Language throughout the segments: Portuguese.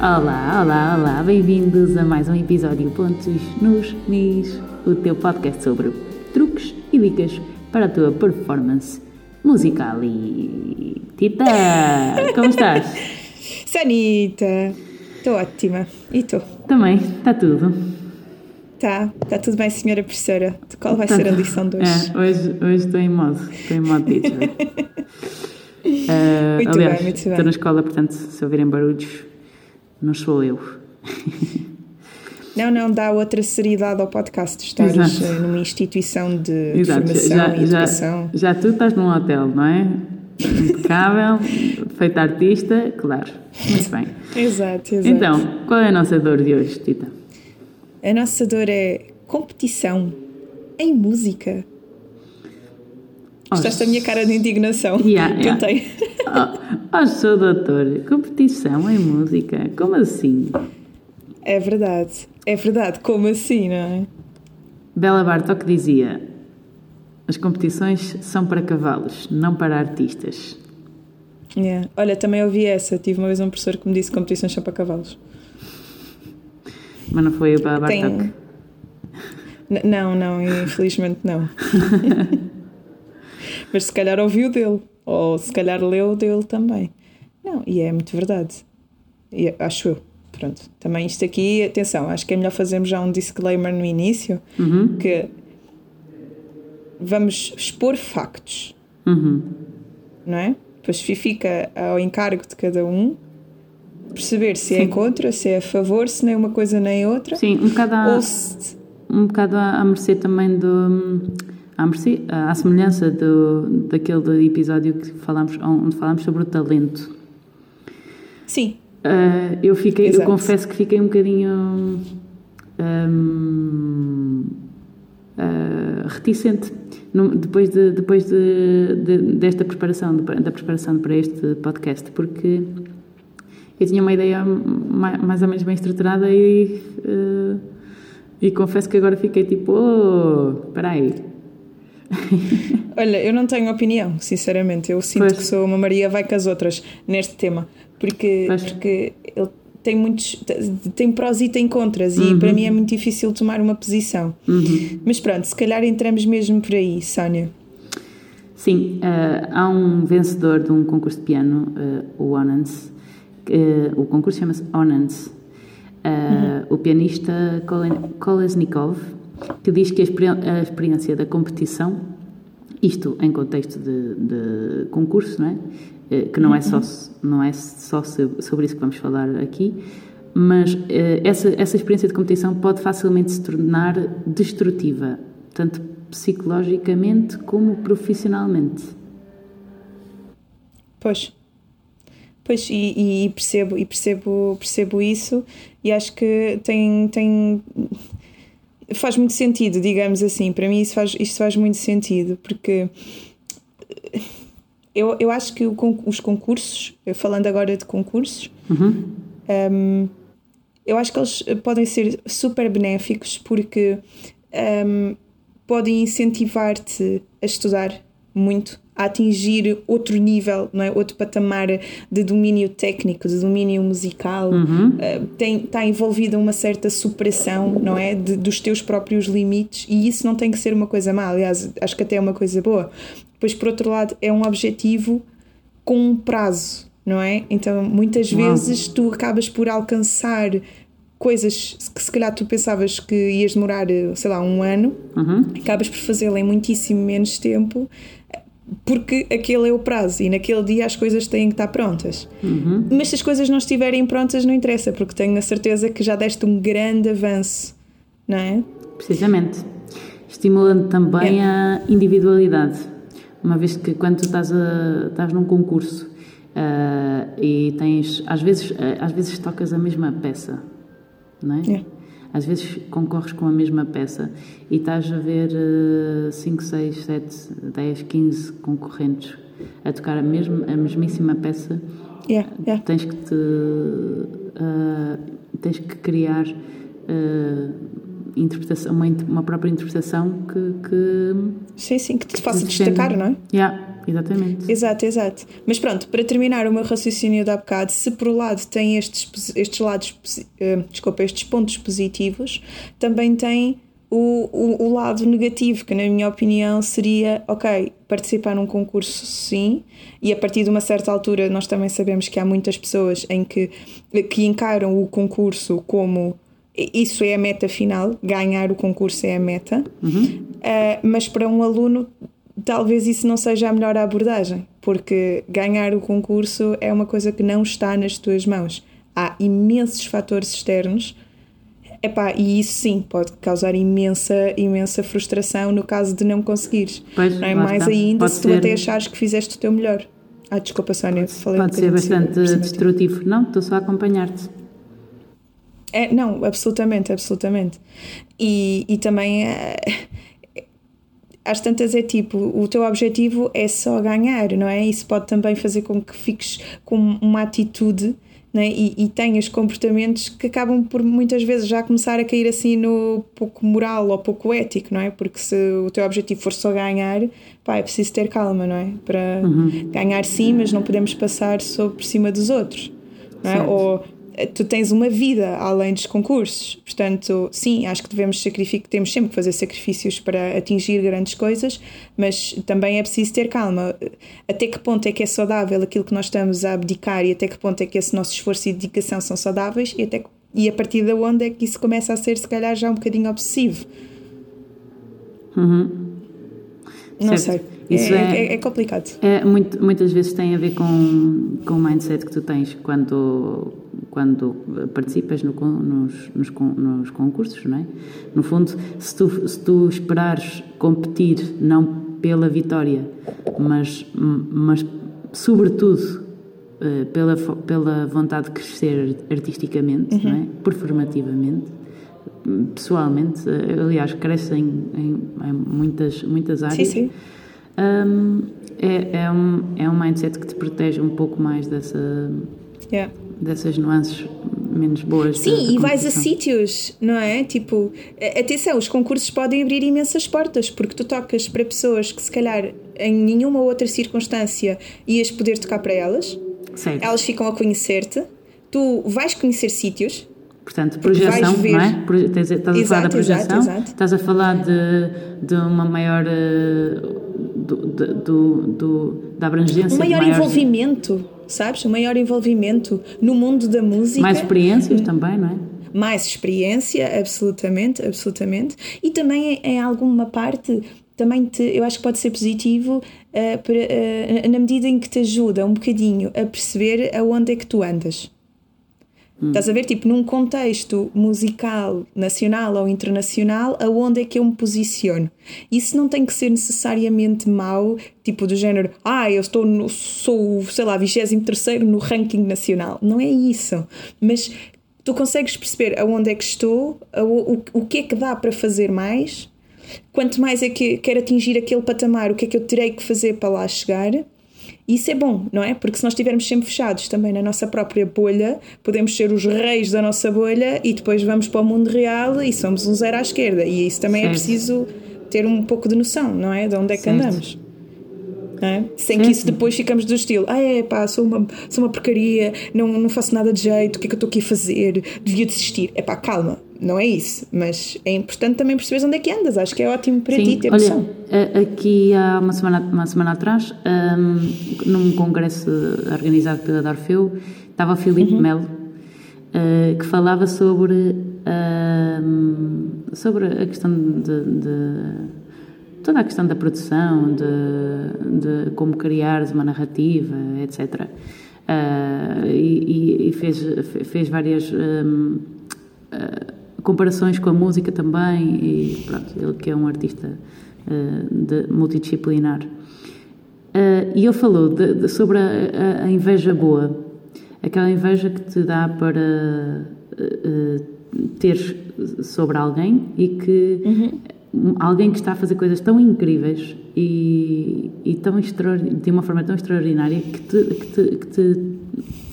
Olá, olá, olá, bem-vindos a mais um episódio Pontos nos Mis, o teu podcast sobre truques e dicas para a tua performance musical. E. Tita, como estás? Sanita, estou ótima. E tu? Também, está tudo. Tá, está tudo bem, senhora professora. De qual vai ser a lição de hoje? É, hoje, hoje estou em modo, estou em modo teacher. Uh, Muito aliás, bem, muito estou bem. na escola, portanto, se ouvirem barulhos, não sou eu. Não, não, dá outra seriedade ao podcast. Estás Exato. eh, numa instituição de, de formação já, e já, educação. já tu estás num hotel, não é? Impecável, feita artista, claro. Muito bem. Exato, exato. Então, qual é a nossa dor de hoje, Tita? A nossa dor é competição em música. Gostaste da minha cara de indignação? Yeah, yeah. Tentei. Oh, oh, sou doutor, competição em música, como assim? É verdade, é verdade. Como assim, não é? Bela Bartok dizia: as competições são para cavalos, não para artistas. Yeah. Olha, também ouvi essa. Tive uma vez um professor que me disse que competições são para cavalos. Mas não foi o Bela Bartok. Tem... Não, não, infelizmente não. Mas se calhar ouviu dele, ou se calhar leu dele também. Não, e é muito verdade. E é- acho eu. Pronto. Também isto aqui, atenção, acho que é melhor fazermos já um disclaimer no início Uhum, que vamos expor factos, uhum. não é? Depois fi- fica ao encargo de cada um perceber se é Sim. contra, se é a favor, se nem uma coisa nem outra. Sim, um bocado, à, Ou se, um bocado à mercê também do. À, mercê, à semelhança do, daquele episódio que falámos, onde falámos sobre o talento. sim, Ah, eu fiquei, eu confesso que fiquei um bocadinho hum, ah, reticente no- depois, de, depois de, de- desta preparação, da preparação para este podcast, porque eu tinha uma ideia ma- mais ou menos bem estruturada e, ah, e confesso que agora fiquei tipo, oh, espera aí. Olha, eu não tenho opinião, sinceramente. Eu sinto Pois. que sou uma Maria vai com as outras neste tema, porque, Pois. porque ele tem muitos tem prós e tem contras e para mim é muito difícil tomar uma posição. Uhum. Mas pronto, se calhar entramos mesmo por aí, Sónia. Sim, eh, há um vencedor de um concurso de piano, eh, o Onance. que, eh, o concurso chama-se Onance. Eh, O pianista Kolesnikov, que diz que a, experi- a experiência da competição, isto em contexto de, de concurso, não é? Eh, que não é só, não é só so- sobre isso que vamos falar aqui, mas eh, essa, essa experiência de competição pode facilmente se tornar destrutiva, tanto psicologicamente como profissionalmente. Pois. Pois, e, e percebo, e percebo, percebo isso e acho que tem, tem faz muito sentido, digamos assim. Para mim isso faz, isto faz muito sentido, porque eu, eu acho que o os concursos, falando agora de concursos, Uhum. um, eu acho que eles podem ser super benéficos porque um, podem incentivar-te a estudar muito, a atingir outro nível, não é? outro patamar de domínio técnico, de domínio musical. Uh, tem, está envolvida uma certa superação não é? De- dos teus próprios limites e isso não tem que ser uma coisa má, aliás, acho que até é uma coisa boa. Depois, por outro lado, é um objetivo com um prazo, não é? Então, muitas Uau. vezes tu acabas por alcançar coisas que se calhar tu pensavas que ias demorar, sei lá, um ano, Uhum. acabas por fazê-la em muitíssimo menos tempo, porque aquele é o prazo e naquele dia as coisas têm que estar prontas. Uhum. Mas se as coisas não estiverem prontas, não interessa, porque tenho a certeza que já deste um grande avanço, não é? Precisamente. Estimulando também a individualidade. Uma vez que quando tu estás, a, estás num concurso ah, e tens. Às vezes, ah, às vezes tocas a mesma peça, não é? É. Às vezes concorres com a mesma peça e estás a ver 5, 6, 7, 10, 15 concorrentes a tocar a, mesma, a mesmíssima peça Yeah, yeah. tens que te ah, tens que criar ah, interpretação, uma, uma própria interpretação que, que Sim, sim, que te faça destacar, não é? Yeah, exatamente. Exato, exato. Mas pronto, para terminar o meu raciocínio de há bocado, se por um lado tem estes, estes lados, uh, desculpa, estes pontos positivos, também tem o, o, o, lado negativo, que na minha opinião seria, ok, participar num concurso sim, e a partir de uma certa altura nós também sabemos que há muitas pessoas em que, que encaram o concurso como isso é a meta final, ganhar o concurso é a meta, uhum. uh, mas para um aluno talvez isso não seja a melhor abordagem, porque ganhar o concurso é uma coisa que não está nas tuas mãos. Há imensos fatores externos Epá, e isso sim pode causar imensa, imensa frustração no caso de não conseguires. Pois, não é? Mais está. ainda pode se tu ser... até achares que fizeste o teu melhor. Ah, desculpa, Sónia, falei Pode um ser bastante destrutivo. Não, estou só a acompanhar-te. É, não, absolutamente, absolutamente. E, e também é, às tantas é tipo, o teu objetivo é só ganhar, não é? Isso pode também fazer com que fiques com uma atitude né? e, e tenhas comportamentos que acabam por muitas vezes já começar a cair assim no pouco moral ou pouco ético, não é? Porque se o teu objetivo for só ganhar, pá, é preciso ter calma, não é? Para uhum. ganhar sim, mas não podemos passar sobre cima dos outros, não é? Ou tu tens uma vida além dos concursos. Portanto, sim, acho que devemos sacrificar, temos sempre que fazer sacrifícios para atingir grandes coisas, mas também é preciso ter calma. Até que ponto é que é saudável aquilo que nós estamos a abdicar e até que ponto é que esse nosso esforço e dedicação são saudáveis e, até, e a partir de onde é que isso começa a ser, se calhar, já um bocadinho obsessivo. Uhum. Não certo. sei. Isso é, é, é, complicado. É, muito, muitas vezes tem a ver com, com o mindset que tu tens quando, quando participas no, nos, nos, nos concursos, não é? No fundo, se tu, se tu esperares competir não pela vitória, mas, mas sobretudo eh, pela, pela vontade de crescer artisticamente, uhum. não é? performativamente, pessoalmente, eh, aliás, cresce em, em, em muitas, muitas áreas. Sim, sim um, é, é, um, é um mindset que te protege um pouco mais dessa, yeah. Dessas nuances menos boas. Sim, e vais a sítios, não é? Tipo, atenção, os concursos podem abrir imensas portas, porque tu tocas para pessoas que se calhar em nenhuma outra circunstância ias poder tocar para elas, certo. elas ficam a conhecer-te, tu vais conhecer sítios Portanto, projeção, não é? Estás a exato, falar da projeção, exato, exato. estás a falar de, de uma maior. Eh, do, do, do, da abrangência. Um maior envolvimento, sabes? Um maior envolvimento no mundo da música. Mais experiências também, não é? Mais experiência, absolutamente, absolutamente. E também em alguma parte também te, eu acho que pode ser positivo uh, para, uh, na medida em que te ajuda um bocadinho a perceber aonde é que tu andas. Hum. Estás a ver, tipo, num contexto musical nacional ou internacional, aonde é que eu me posiciono? Isso não tem que ser necessariamente mau, tipo do género, ah, eu estou no, sou, sei lá, 23 no ranking nacional. Não é isso. Mas tu consegues perceber aonde é que estou, o, o, o que é que dá para fazer mais, quanto mais é que quero atingir aquele patamar, o que é que eu terei que fazer para lá chegar isso é bom, não é? Porque se nós estivermos sempre fechados também na nossa própria bolha, podemos ser os reis da nossa bolha e depois vamos para o mundo real e somos um zero à esquerda. E isso também é certo. é preciso ter um pouco de noção, não é? De onde é que certo. andamos. É? Sem que isso depois ficamos do estilo, ah é pá, sou uma, sou uma porcaria, não, não faço nada de jeito, o que é que eu estou aqui a fazer? Devia desistir. É pá, calma, não é isso, mas é importante também perceber onde é que andas. Acho que é ótimo para Sim, ti ter olha, noção. Aqui há uma semana, uma semana atrás, um, num congresso organizado pela Dorfeu, estava o Filipe uhum. Melo, uh, que falava sobre, uh, sobre a questão de, de, toda a questão da produção, de, de como criar uma narrativa, etc. Uh, e, e, fez, fez várias. Um, uh, comparações com a música também, e pronto, ele que é um artista uh, multidisciplinar. Uh, e ele falou de, de, sobre a, a, inveja boa, aquela inveja que te dá para uh, ter sobre alguém e que uhum. alguém que está a fazer coisas tão incríveis e, e tão de uma forma tão extraordinária que te, que te, que te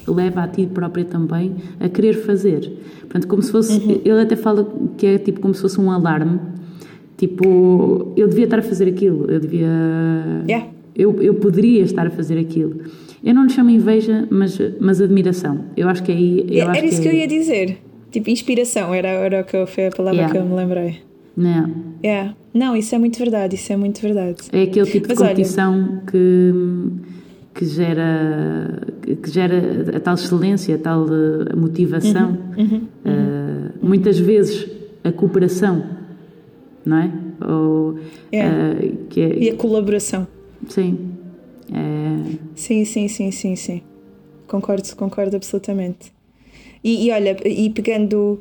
leva a ti própria também a querer fazer. Portanto, como se fosse. Uhum. Ele até fala que é tipo como se fosse um alarme. Tipo, eu devia estar a fazer aquilo, eu devia. Yeah. eu, eu poderia estar a fazer aquilo. Eu não lhe chamo inveja, mas, mas admiração. Eu acho que aí. Eu era acho isso que, é eu ia dizer. Tipo, inspiração, era, era o que eu, foi a palavra Yeah. que eu me lembrei. Não. Yeah. Não, isso é muito verdade, isso é muito verdade. É aquele tipo de Mas olha- competição que, que, gera, que gera a tal excelência, a tal eh, motivação. Uhum, Eh, muitas vezes a cooperação, não é? Ou, Yeah. eh, que é- E a colaboração. Sim. É, Sim, sim, sim, sim, sim. Concordo, concordo absolutamente. E, e olha, e pegando,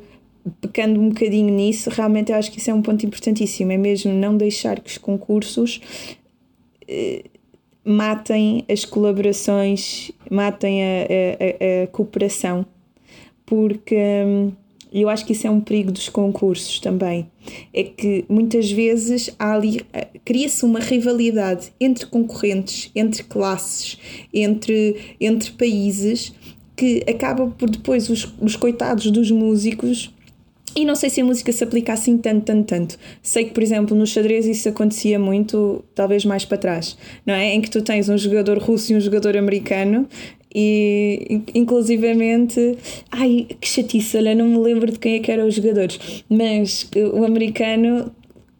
pegando um bocadinho nisso, realmente eu acho que isso é um ponto importantíssimo, é mesmo não deixar que os concursos eh, matem as colaborações, matem a, a- a- cooperação, porque hum, eu acho que isso é um perigo dos concursos também. É que muitas vezes há ali, eh, cria-se uma rivalidade entre concorrentes, entre classes, entre, entre países, que acaba por depois os, os coitados dos músicos e não sei se a música se aplica assim tanto, tanto, tanto. Sei que, por exemplo, no xadrez isso acontecia muito, talvez mais para trás, não é? Em que tu tens um jogador russo e um jogador americano e, in- inclusivamente, ai, que chatice, olha, não me lembro de quem é que eram os jogadores, mas o americano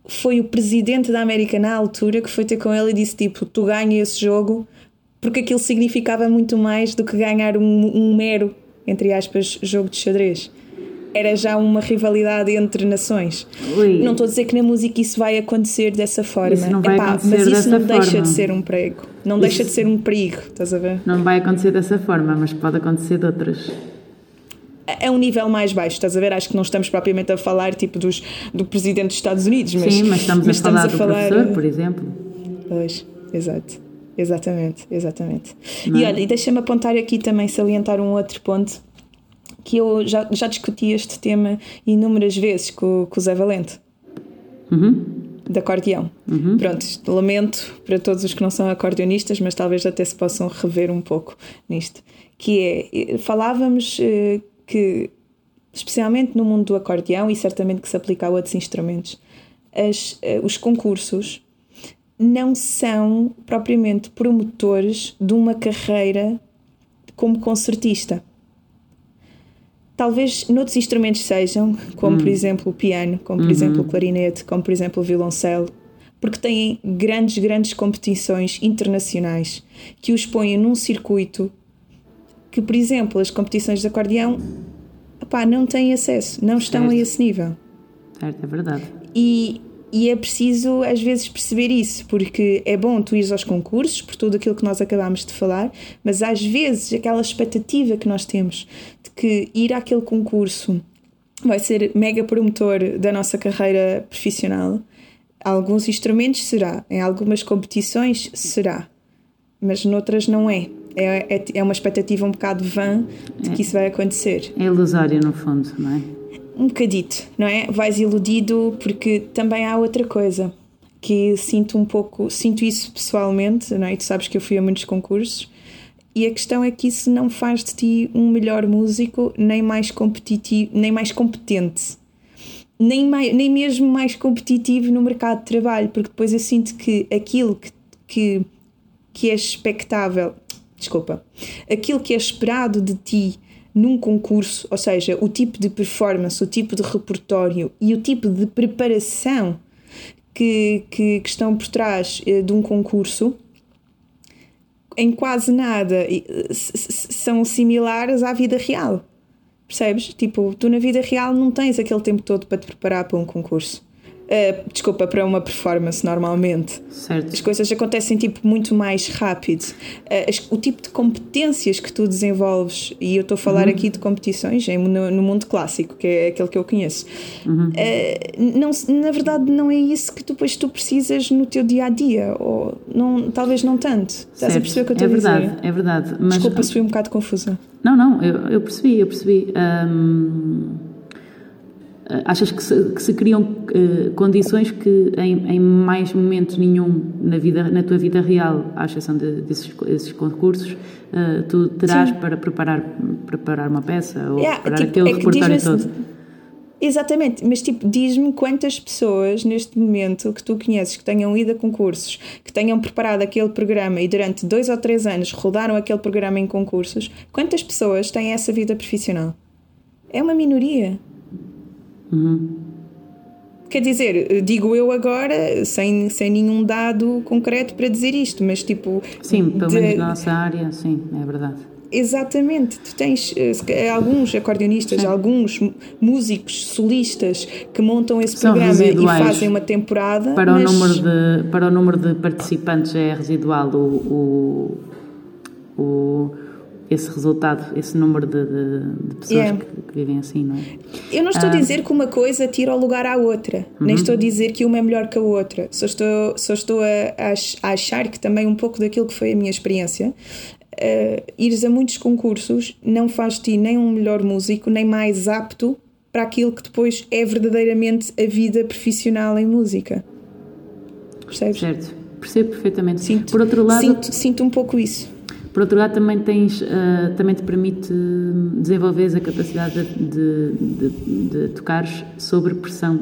foi o presidente da América na altura que foi ter com ele e disse tipo, tu ganha esse jogo porque aquilo significava muito mais do que ganhar um, um mero, entre aspas, jogo de xadrez. Era já uma rivalidade entre nações. Ui. Não estou a dizer que na música isso vai acontecer dessa forma. Isso não vai Epá, acontecer mas isso dessa não deixa forma. de ser um perigo. Não deixa de ser um perigo, estás a ver? não vai acontecer dessa forma, mas pode acontecer de outras. É um nível mais baixo, estás a ver? Acho que não estamos propriamente a falar tipo dos, do presidente dos Estados Unidos, mas, Sim, mas estamos mas a falar do professor, por exemplo. Pois, exato. Exatamente, exatamente. Não E é? olha, e deixa-me apontar aqui também, salientar um outro ponto, que eu já, já discuti este tema inúmeras vezes com, com o Zé Valente, Uhum. de acordeão. Pronto, lamento para todos os que não são acordeonistas, mas talvez até se possam rever um pouco nisto. Que é, eh, falávamos eh, que, especialmente no mundo do acordeão, e certamente que se aplica a outros instrumentos, as, eh, os concursos não são propriamente promotores de uma carreira como concertista. Talvez noutros instrumentos sejam, como por exemplo o piano, como por exemplo o clarinete, como por exemplo o violoncelo, porque têm grandes, grandes competições internacionais que os põem num circuito que, por exemplo, as competições de acordeão epá, não têm acesso, não estão a Certo. esse nível. Certo, é verdade. E, e é preciso às vezes perceber isso, porque é bom tu ires aos concursos, por tudo aquilo que nós acabámos de falar, mas às vezes aquela expectativa que nós temos que ir àquele concurso vai ser mega promotor da nossa carreira profissional. Alguns instrumentos será, em algumas competições será, mas noutras não é. É, é, é uma expectativa um bocado vã de que isso vai acontecer É ilusório, no fundo, não é? um bocadito, não é? Vais iludido porque também há outra coisa que sinto um pouco, sinto isso pessoalmente, não é? E tu sabes que eu fui a muitos concursos e a questão é que isso não faz de ti um melhor músico, nem mais competitivo, nem mais competente. Nem, mais, nem mesmo mais competitivo no mercado de trabalho, porque depois eu sinto que aquilo que, que, que é expectável, desculpa, aquilo que é esperado de ti num concurso, ou seja, o tipo de performance, o tipo de repertório e o tipo de preparação que, que, que estão por trás eh, de um concurso, em quase nada são similares à vida real. Percebes? Tipo, tu na vida real não tens aquele tempo todo para te preparar para um concurso. Eh, desculpa, para uma performance normalmente. As Certo. coisas acontecem tipo muito mais rápido. Eh, as- o tipo de competências que tu desenvolves, e eu estou a falar aqui de competições em- no, no mundo clássico, que é aquele que eu conheço, eh, não, se- na verdade não é isso que tu, depois tu precisas no teu dia a dia, ou não, talvez não tanto. Estás a certo. perceber o que eu estou é a dizer? verdade, é verdade. Mas, Desculpa se fui um bocado confusa. Não, não, eu, eu percebi, eu percebi. Hum, achas que se, que se criam eh, condições que em, em mais momento nenhum na, vida, na tua vida real, à exceção de, desses, desses concursos, eh, tu terás Sim. para preparar, preparar uma peça ou Yeah, preparar tipo, aquele é repertório diz-me todo? Exatamente, mas tipo, diz-me quantas pessoas neste momento que tu conheces que tenham ido a concursos, que tenham preparado aquele programa e durante dois ou três anos rodaram aquele programa em concursos, quantas pessoas têm essa vida profissional? É uma minoria. Uhum. Quer dizer, digo eu agora, sem, sem nenhum dado concreto para dizer isto, mas tipo. Sim, pelo de... menos na nossa área, sim, é verdade. Exatamente, tu tens uh, alguns acordeonistas, Sim. alguns músicos solistas que montam esse São programa e fazem uma temporada. Para, mas... o número de, para o número de participantes é residual o, o, o esse resultado, esse número de, de, de pessoas yeah. que, que, vivem assim, não é? Eu não estou ah. a dizer que uma coisa tira o lugar à outra, uhum. nem estou a dizer que uma é melhor que a outra, só estou, só estou a, a achar que também um pouco daquilo que foi a minha experiência uh, ires a muitos concursos não faz ti nem um melhor músico, nem mais apto para aquilo que depois é verdadeiramente a vida profissional em música. Percebes? Certo, percebo perfeitamente. Sinto, Por outro lado, sinto, sinto um pouco isso. Por outro lado, também, tens, uh, também te permite desenvolver a capacidade de, de, de, de tocares sobre pressão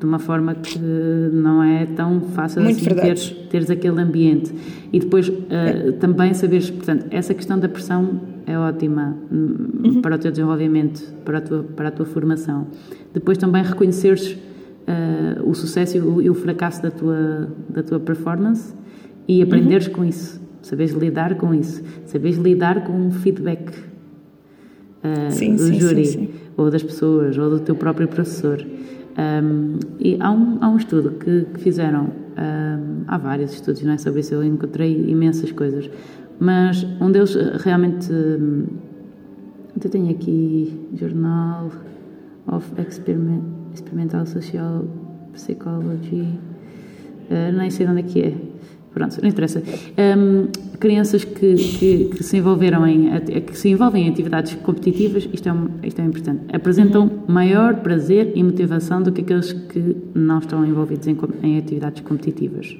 de uma forma que não é tão fácil Muito assim teres, teres aquele ambiente. E depois uh, é. também saberes, portanto, essa questão da pressão é ótima uhum. para o teu desenvolvimento, para a tua, para a tua formação. Depois também reconheceres uh, o sucesso e o, e o, fracasso da tua, da tua performance e aprenderes uhum. com isso. Saberes lidar com isso. Saberes lidar com o feedback uh, sim, do sim, júri, sim, ou das pessoas, ou do teu próprio professor. Um, e há um, há um estudo que, que fizeram, um, há vários estudos não é, sobre isso, eu encontrei imensas coisas, mas um deles eh, realmente. Um, eu tenho aqui Journal of Experiment, Experimental Social Psychology, uh, nem sei onde é que é, pronto, não interessa. Um, crianças que, que, que, se envolveram em que se envolvem em atividades competitivas, isto é, isto é importante, apresentam maior prazer e motivação do que aqueles que não estão envolvidos em, em atividades competitivas.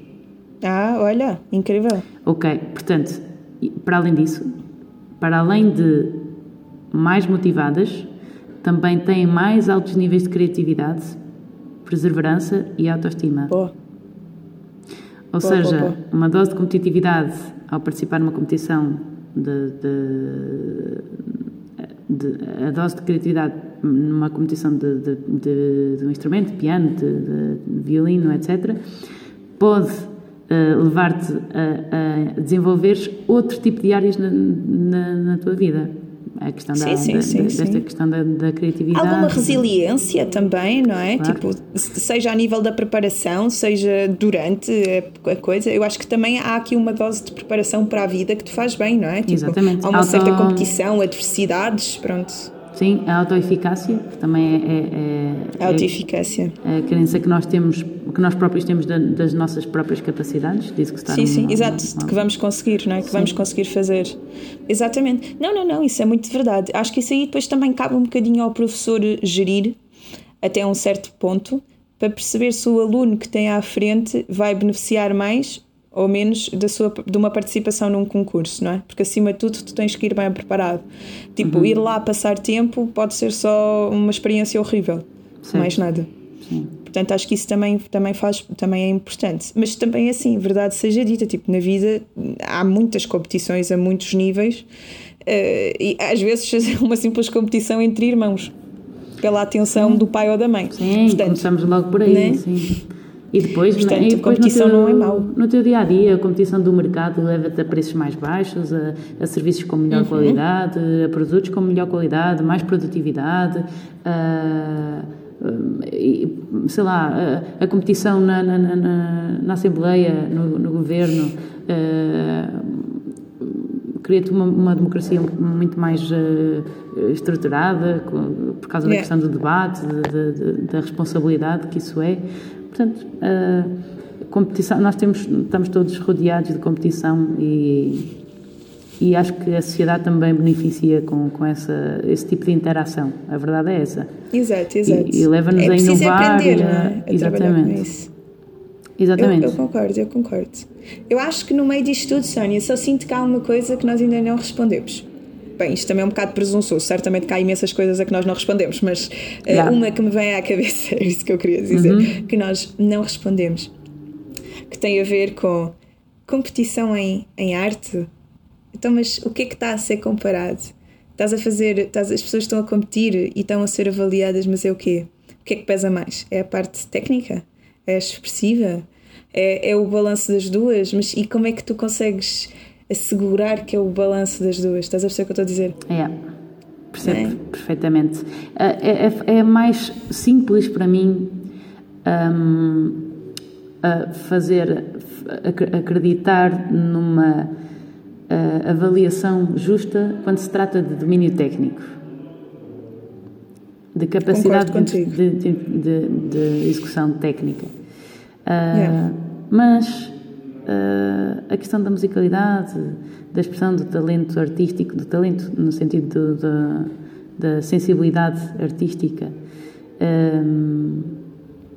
Ah, olha, incrível. Ok, portanto, para além disso, para além de mais motivadas, também têm mais altos níveis de criatividade, perseverança e autoestima. Boa. Ou seja, uma dose de competitividade ao participar numa competição de, de, de a dose de criatividade numa competição de, um instrumento, de piano, de, violino, etc., pode uh, levar-te a, a desenvolveres outro tipo de áreas na, na, na tua vida a questão da, sim, da, sim, desta sim. questão da, da, criatividade. Alguma resiliência também, não é? Claro. Tipo, seja a nível da preparação, seja durante a coisa. Eu acho que também há aqui uma dose de preparação para a vida que te faz bem, não é? Tipo, Exatamente. Há uma Auto... certa competição, adversidades, pronto. Sim, a autoeficácia, que também é. é, é a autoeficácia. É a crença que nós temos, que nós próprios temos das nossas próprias capacidades, diz que está Sim, sim, exato, de que vamos conseguir, não é? Que sim. vamos conseguir fazer. Exatamente. Não, não, não, isso é muito verdade. Acho que isso aí depois também cabe um bocadinho ao professor gerir até um certo ponto para perceber se o aluno que tem à frente vai beneficiar mais ou menos da sua, de uma participação num concurso, não é? Porque acima de tudo tu tens que ir bem preparado. Tipo, uhum. ir lá passar tempo pode ser só uma experiência horrível, Sim. mais nada. Sim. Portanto, acho que isso também, também, faz, também é importante. Mas também, assim, verdade seja dita, tipo, na vida há muitas competições a muitos níveis uh, e às vezes uma simples competição entre irmãos pela atenção do pai ou da mãe. Sim, Portanto, começamos logo por aí, né? sim. E depois, Portanto, e depois competição teu, não é mau. No teu dia a dia, a competição do mercado leva-te a preços mais baixos, a, a serviços com melhor uhum. qualidade, a produtos com melhor qualidade, mais produtividade, a, a, sei lá, a, competição na, na, na, na Assembleia, no, no governo. Cria-te uma, uma, democracia muito mais uh, estruturada por causa yeah. da questão do debate, de, de, da responsabilidade que isso é. Portanto, competição, nós temos, estamos todos rodeados de competição e, e acho que a sociedade também beneficia com, com essa, esse tipo de interação. A verdade é essa. Exato, exato. E, e leva-nos é a inovar. Aprender, a, a exatamente. Exatamente. Eu, eu, concordo, eu concordo. Eu acho que no meio disto tudo, Sónia, só sinto que há uma coisa que nós ainda não respondemos. Bem, isto também é um bocado presunçoso, certamente que há imensas coisas a que nós não respondemos, mas uh, uma que me vem à cabeça, é isso que eu queria dizer, uhum. que nós não respondemos, que tem a ver com competição em, em arte. Então, mas o que é que está a ser comparado? Estás a fazer, estás, as pessoas estão a competir e estão a ser avaliadas, mas é o quê? O que é que pesa mais? É a parte técnica? É expressiva? É, é o balanço das duas? Mas e como é que tu consegues assegurar que é o balanço das duas? Estás a perceber o que eu estou a dizer? É. Percebo é? perfeitamente. É, é, é, mais simples para mim um, fazer acreditar numa uh, avaliação justa quando se trata de domínio técnico, de capacidade de, de, de, de, execução técnica. Uh, yeah. Mas uh, a questão da musicalidade, da expressão do talento artístico, do talento no sentido do, da sensibilidade artística,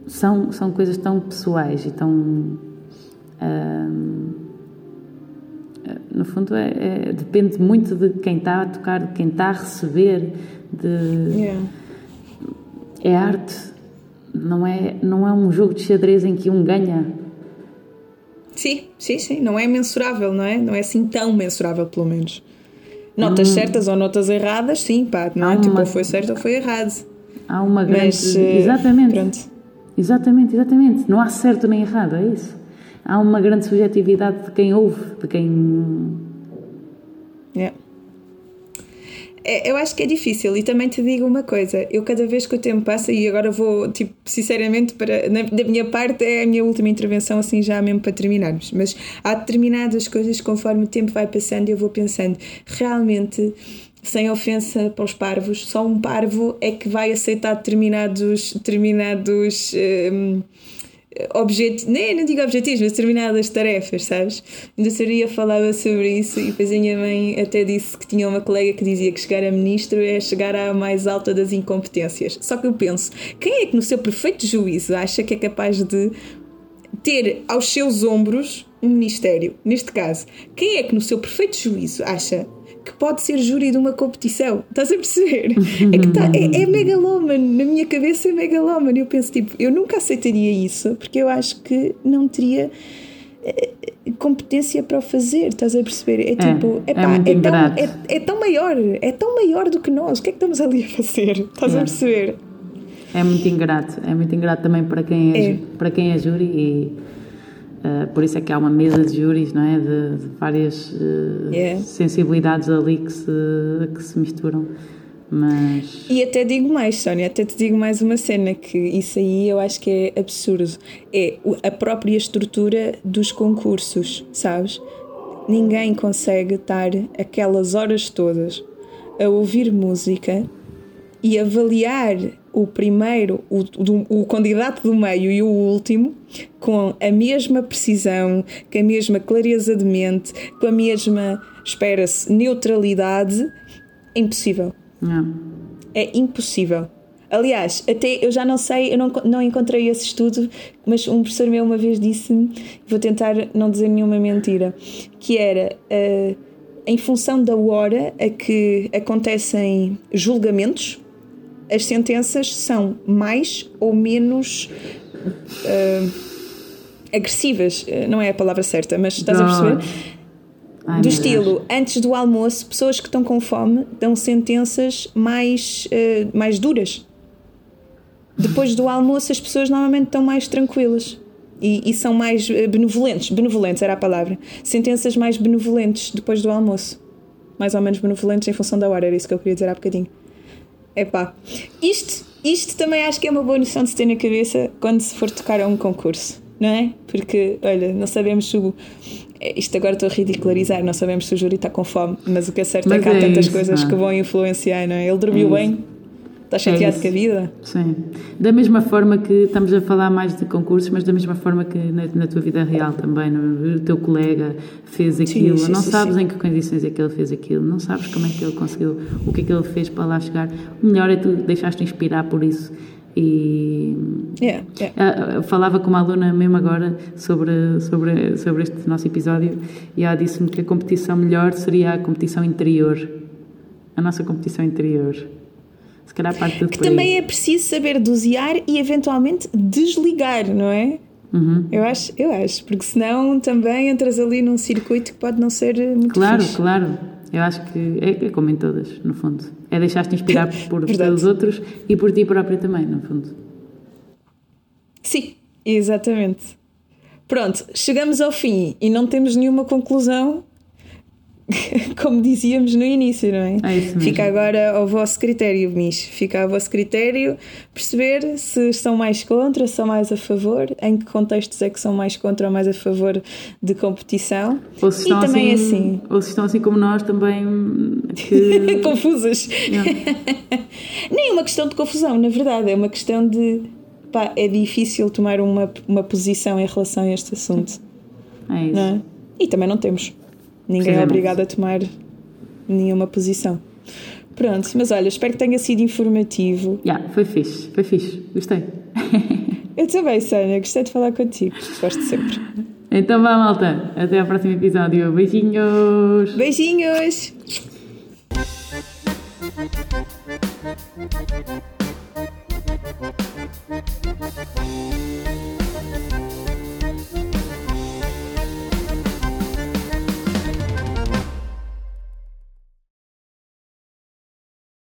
são, são coisas tão pessoais e tão no fundo, é, é, depende muito de quem está a tocar, de quem está a receber. De, yeah. É arte, não é, não é um jogo de xadrez em que um ganha. Sim, sim, sim. Não é mensurável, não é? Não é assim tão mensurável, pelo menos. Notas hum. certas ou notas erradas, sim, pá, não é? Tipo, ou foi certo ou foi errado. Há uma grande. Mas, exatamente. Pronto. Exatamente, exatamente. Não há certo nem errado, é isso há uma grande subjetividade de quem ouve, de quem. Yeah. É, eu acho que é difícil e também te digo uma coisa, eu cada vez que o tempo passa e agora vou, tipo, sinceramente, para, na, da minha parte é a minha última intervenção assim já mesmo para terminarmos, mas há determinadas coisas conforme o tempo vai passando eu vou pensando, realmente sem ofensa para os parvos, só um parvo é que vai aceitar determinados, determinados um, objetivos, nem não digo objetivos, mas determinadas tarefas, sabes? Ainda seria falava sobre isso e depois a minha mãe até disse que tinha uma colega que dizia que chegar a ministro é chegar à mais alta das incompetências. Só que eu penso, quem é que no seu perfeito juízo acha que é capaz de ter aos seus ombros um ministério? Neste caso, quem é que no seu perfeito juízo acha que pode ser júri de uma competição. Estás a perceber? É que tá, é, é megalómano, na minha cabeça é megalómano. Eu penso, tipo, eu nunca aceitaria isso porque eu acho que não teria eh, competência para o fazer, estás a perceber? É, é tipo, é, epá, é, tão, é, é, tão maior, é tão maior do que nós. O que é que estamos ali a fazer? Estás a é. perceber? É muito ingrato, é muito ingrato também para quem é, é. para quem é júri e Uh, por isso é que há uma mesa de júris, não é? De, de várias uh, yeah. sensibilidades ali que se, que se misturam. Mas... E até digo mais, Sónia, até te digo mais uma cena que isso aí eu acho que é absurdo. É a própria estrutura dos concursos, sabes? Ninguém consegue estar aquelas horas todas a ouvir música e avaliar o primeiro, o, o, o candidato do meio e o último com a mesma precisão, com a mesma clareza de mente, com a mesma, espera-se, neutralidade, é impossível. Não. É impossível. Aliás, até eu já não sei, eu não, não encontrei esse estudo, mas um professor meu uma vez disse-me, vou tentar não dizer nenhuma mentira, que era uh, em função da hora a que acontecem julgamentos, as sentenças são mais ou menos uh, agressivas, uh, não é a palavra certa, mas estás a perceber? Ai, do estilo, Deus. antes do almoço, pessoas que estão com fome dão sentenças mais, uh, mais duras. Depois do almoço, as pessoas normalmente estão mais tranquilas e, e, são mais benevolentes. Benevolentes era a palavra. Sentenças mais benevolentes depois do almoço. Mais ou menos benevolentes em função da hora, era isso que eu queria dizer há bocadinho. Epá, isto, isto também acho que é uma boa noção de se ter na cabeça quando se for tocar a um concurso, não é? Porque, olha, não sabemos se o. É, isto agora estou a ridicularizar, não sabemos se o júri está com fome, mas o que é certo é mas é que há é tantas isso, coisas não. que vão influenciar, não é? Ele dormiu é bem, Estás é chateado é com a vida? Sim. Da mesma forma que estamos a falar mais de concursos, mas da mesma forma que na, na tua vida real também, no, o teu colega fez aquilo, sim, sim, não sim, sabes em que condições é que ele fez aquilo, não sabes como é que ele conseguiu, o que é que ele fez para lá chegar. O melhor é tu deixaste inspirar por isso. E yeah, yeah. falava com uma aluna mesmo agora sobre, sobre, sobre este nosso episódio e ela disse-me que a competição melhor seria a competição interior a nossa competição interior. Se calhar parte Que também é preciso saber dosear e eventualmente desligar, não é? Uhum. Eu acho, eu acho, porque senão também entras ali num circuito que pode não ser muito Claro, fixe. claro. Eu acho que é, é como em todas, no fundo. É deixar-te inspirar por, pelos outros e por ti própria também, no fundo. Sim, exatamente. Pronto, chegamos ao fim e não temos nenhuma conclusão, como dizíamos no início, não é? É. Fica agora ao vosso critério, Mish. Fica ao vosso critério perceber se estão mais contra, se são mais a favor, em que contextos é que são mais contra ou mais a favor de competição. Ou se e estão também assim, assim. Ou se estão assim como nós também. Que... Confusas. Nem é uma questão de confusão, na verdade, é uma questão de. Pá, é difícil tomar uma, uma posição em relação a este assunto. É isso. não é? E também não temos. Ninguém é obrigado a tomar nenhuma posição. Pronto, mas olha, espero que tenha sido informativo. Yeah, foi fixe, foi fixe. Gostei. Eu também, Sânia, gostei de falar contigo. Gosto sempre. Então vá, malta. Até ao próximo episódio. Beijinhos! Beijinhos! Thank